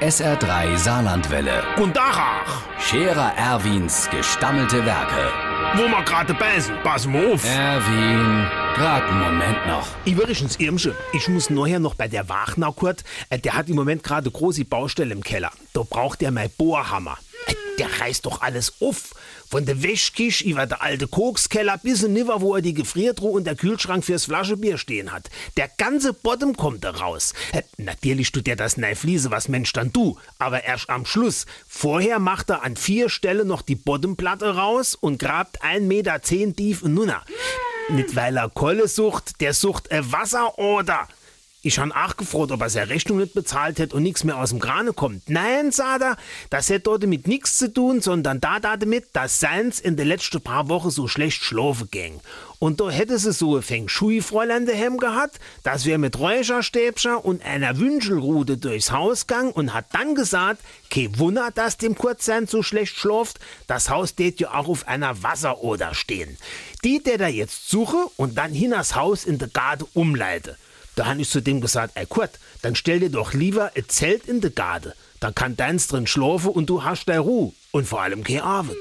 SR3 Saarlandwelle. Und Dachach, Scherer Erwins gestammelte Werke. wo wir gerade beißen, pass mal auf. Erwin, grad einen Moment noch. Übrigens, Irmsche, ich muss nachher noch bei der Wagner Kurt. Äh, Der hat im Moment gerade große Baustelle im Keller. Da braucht er mein Bohrhammer. Äh, Der reißt doch alles auf. Von der Wäschkisch über der alte Kokskeller bis in Niver, wo er die Gefriertruhe und der Kühlschrank fürs Flaschebier stehen hat. Der ganze Bottom kommt da raus. Äh, Natürlich tut er das nei Fliese, was Mensch dann du. Aber erst am Schluss. Vorher macht er an vier Stellen noch die Bottomplatte raus und grabt ein Meter zehn tief in Nunna. Nicht weil er Kohle sucht, der sucht ein Wasseroder. Ich han auch gefragt, ob er seine Rechnung nicht bezahlt hätte und nichts mehr aus dem Krane kommt. Nein, sagt er, das hätte dort mit nichts zu tun, sondern da damit, dass seins in den letzten paar Wochen so schlecht schlafen ging. Und da hätte sie so ein Feng Shui-Fräulein daheim gehabt, dass wir mit Räucherstäbchen und einer Wünschelrute durchs Haus gang und hat dann gesagt, kein Wunder, dass dem Kurzsein so schlecht schläft, das Haus steht ja auch auf einer Wasseroder stehen. Die, der da jetzt suche und dann hinaus Haus in der Garde umleite. Da han ich zu dem gesagt, ey Kurt, dann stell dir doch lieber ein Zelt in de Garde. Dann kann deins drin schlafen und du hast deine Ruhe. Und vor allem keine Arbeit.